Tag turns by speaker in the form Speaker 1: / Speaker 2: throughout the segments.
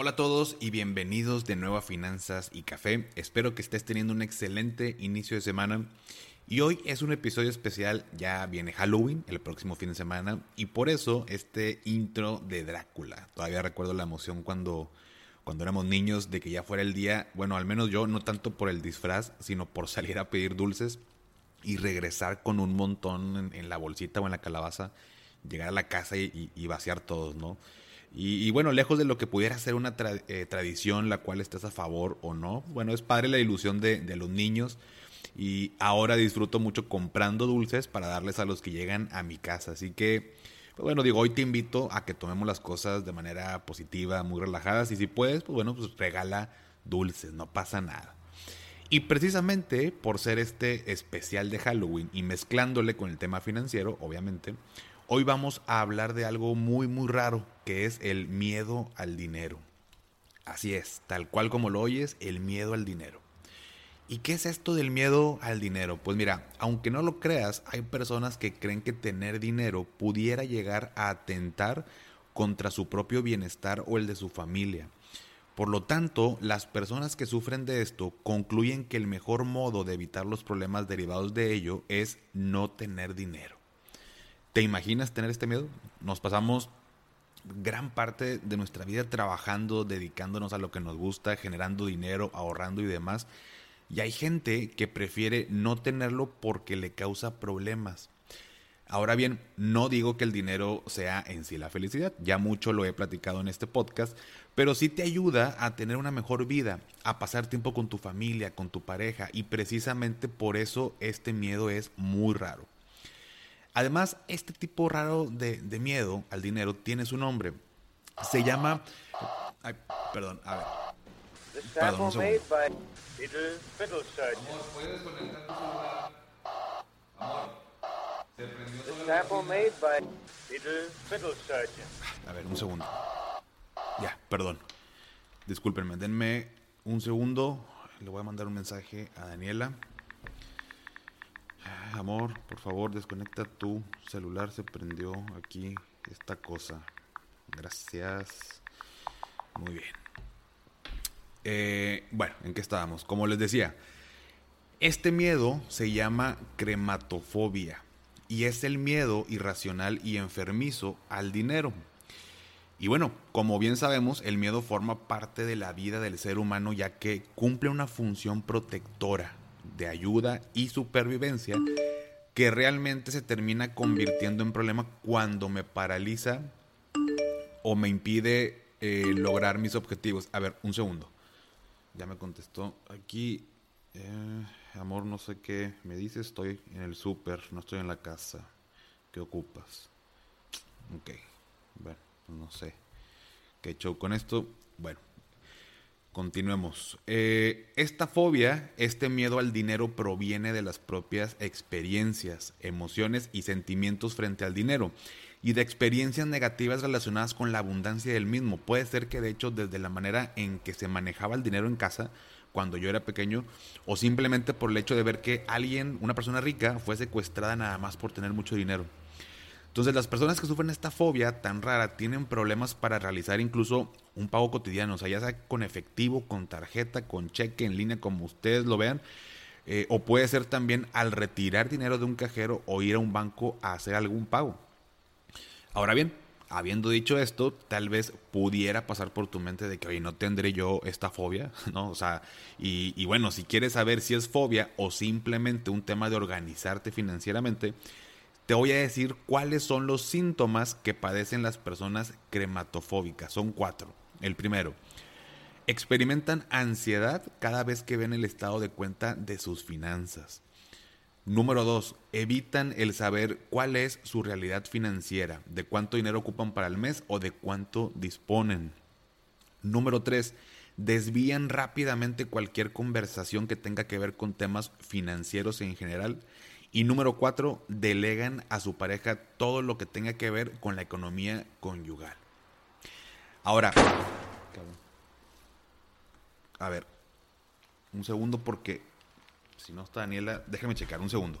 Speaker 1: Hola a todos y bienvenidos de nuevo a Finanzas y Café. Espero que estés teniendo un excelente inicio de semana. Y hoy es un episodio especial, ya viene Halloween el próximo fin de semana y por eso este intro de Drácula. Todavía recuerdo la emoción cuando, cuando éramos niños de que ya fuera el día, bueno, al menos yo, no tanto por el disfraz, sino por salir a pedir dulces y regresar con un montón en, la bolsita o en la calabaza, llegar a la casa y, y vaciar todos, ¿no? Y, bueno, lejos de lo que pudiera ser una eh, tradición la cual estás a favor o no, bueno, es padre la ilusión de, de, los niños y ahora disfruto mucho comprando dulces para darles a los que llegan a mi casa. Así que, pues bueno, digo, hoy te invito a que tomemos las cosas de manera positiva, muy relajadas y si puedes, pues bueno, pues regala dulces, no pasa nada. Y precisamente por ser este especial de Halloween y mezclándole con el tema financiero, obviamente, Hoy vamos a hablar de algo muy muy raro, que es el miedo al dinero. Así es, tal cual como lo oyes, el miedo al dinero. ¿Y qué es esto del miedo al dinero? Pues mira, aunque no lo creas, hay personas que creen que tener dinero pudiera llegar a atentar contra su propio bienestar o el de su familia. Por lo tanto, las personas que sufren de esto concluyen que el mejor modo de evitar los problemas derivados de ello es no tener dinero. ¿Te imaginas tener este miedo? Nos pasamos gran parte de nuestra vida trabajando, dedicándonos a lo que nos gusta, generando dinero, ahorrando y demás. Y hay gente que prefiere no tenerlo porque le causa problemas. Ahora bien, no digo que el dinero sea en sí la felicidad, ya mucho lo he platicado en este podcast, pero sí te ayuda a tener una mejor vida, a pasar tiempo con tu familia, con tu pareja, y precisamente por eso este miedo es muy raro. Además, este tipo raro de, miedo al dinero tiene su nombre. Se llama... Ay, perdón, a ver. Perdón, un segundo. Amor, ¿puedes conectar tu celular? Amor, se prendió A ver, un segundo. Ya, perdón. Discúlpenme, denme un segundo. Le voy a mandar un mensaje a Daniela. Amor, por favor, desconecta tu celular. Se prendió aquí esta cosa. Gracias. Muy bien. Eh, bueno, ¿en qué estábamos? Como les decía, este miedo se llama crematofobia y es el miedo irracional y enfermizo al dinero. Y bueno, como bien sabemos, el miedo forma parte de la vida del ser humano ya que cumple una función protectora de ayuda y supervivencia que realmente se termina convirtiendo en problema cuando me paraliza o me impide eh, lograr mis objetivos. A ver, un segundo. Ya me contestó aquí. Eh, amor, no sé qué me dice. Estoy en el súper, no estoy en la casa. ¿Qué ocupas? Ok. Bueno, no sé. ¿Qué hecho con esto? Bueno, Continuemos. Eh, esta fobia, este miedo al dinero proviene de las propias experiencias, emociones y sentimientos frente al dinero y de experiencias negativas relacionadas con la abundancia del mismo. Puede ser que de hecho desde la manera en que se manejaba el dinero en casa cuando yo era pequeño o simplemente por el hecho de ver que alguien, una persona rica, fue secuestrada nada más por tener mucho dinero. Entonces las personas que sufren esta fobia tan rara tienen problemas para realizar incluso un pago cotidiano, o sea, ya sea con efectivo, con tarjeta, con cheque en línea, como ustedes lo vean. Eh, o puede ser también al retirar dinero de un cajero o ir a un banco a hacer algún pago. Ahora bien, habiendo dicho esto, tal vez pudiera pasar por tu mente de que, oye, no tendré yo esta fobia, ¿no? O sea, y, y bueno, si quieres saber si es fobia o simplemente un tema de organizarte financieramente, te voy a decir cuáles son los síntomas que padecen las personas crematofóbicas. Son cuatro. El primero, experimentan ansiedad cada vez que ven el estado de cuenta de sus finanzas. Número dos, evitan el saber cuál es su realidad financiera, de cuánto dinero ocupan para el mes o de cuánto disponen. Número tres, desvían rápidamente cualquier conversación que tenga que ver con temas financieros en general. Y número cuatro, delegan a su pareja todo lo que tenga que ver con la economía conyugal. Ahora, a ver, un segundo porque si no está Daniela, déjame checar un segundo.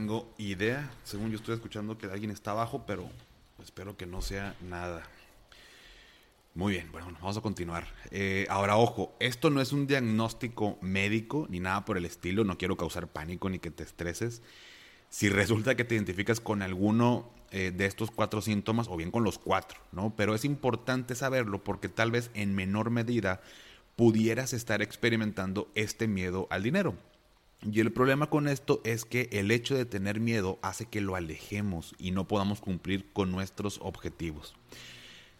Speaker 1: Tengo idea. Según yo estoy escuchando que alguien está abajo, pero espero que no sea nada. Muy bien, bueno, vamos a continuar. Eh, ahora, ojo, esto no es un diagnóstico médico ni nada por el estilo. No quiero causar pánico ni que te estreses. Si resulta que te identificas con alguno eh, de estos cuatro síntomas o bien con los cuatro, ¿no? Pero es importante saberlo porque tal vez en menor medida pudieras estar experimentando este miedo al dinero. Y el problema con esto es que el hecho de tener miedo hace que lo alejemos y no podamos cumplir con nuestros objetivos.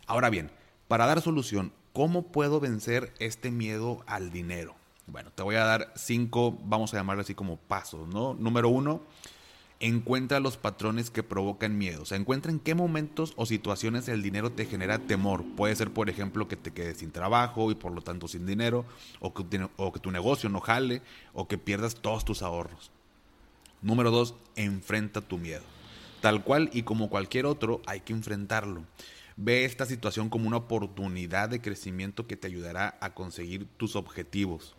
Speaker 1: Ahora bien, para dar solución, ¿cómo puedo vencer este miedo al dinero? Bueno, te voy a dar cinco, vamos a llamarlo así como pasos, ¿no? Número uno, encuentra los patrones que provocan miedo. O sea, encuentra en qué momentos o situaciones el dinero te genera temor. Puede ser, por ejemplo, que te quedes sin trabajo y por lo tanto sin dinero, o que, o que tu negocio no jale, o que pierdas todos tus ahorros. Número dos, enfrenta tu miedo. Tal cual y como cualquier otro, hay que enfrentarlo. Ve esta situación como una oportunidad de crecimiento que te ayudará a conseguir tus objetivos.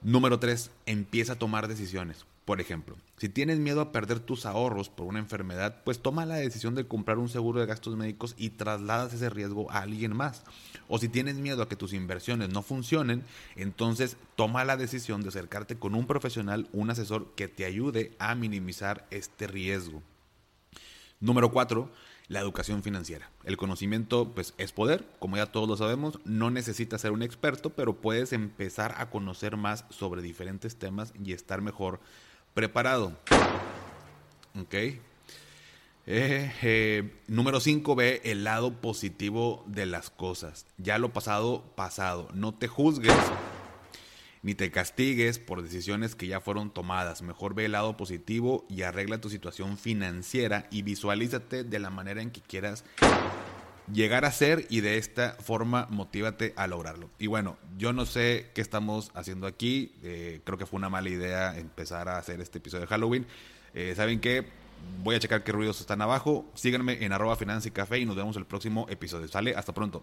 Speaker 1: Número tres, empieza a tomar decisiones. Por ejemplo, si tienes miedo a perder tus ahorros por una enfermedad, pues toma la decisión de comprar un seguro de gastos médicos y trasladas ese riesgo a alguien más. O si tienes miedo a que tus inversiones no funcionen, entonces toma la decisión de acercarte con un profesional, un asesor que te ayude a minimizar este riesgo. Número 4 la educación financiera. El conocimiento pues es poder, como ya todos lo sabemos, no necesitas ser un experto, pero puedes empezar a conocer más sobre diferentes temas y estar mejor preparado. Ok. Eh, eh, número 5, ve el lado positivo de las cosas. Ya lo pasado, pasado. No te juzgues ni te castigues por decisiones que ya fueron tomadas. Mejor ve el lado positivo y arregla tu situación financiera y visualízate de la manera en que quieras llegar a ser y de esta forma motívate a lograrlo. Y bueno, yo no sé qué estamos haciendo aquí, eh, creo que fue una mala idea empezar a hacer este episodio de Halloween. Eh, ¿Saben qué? Voy a checar qué ruidos están abajo. Síganme en arroba y y nos vemos el próximo episodio. ¿Sale? Hasta pronto.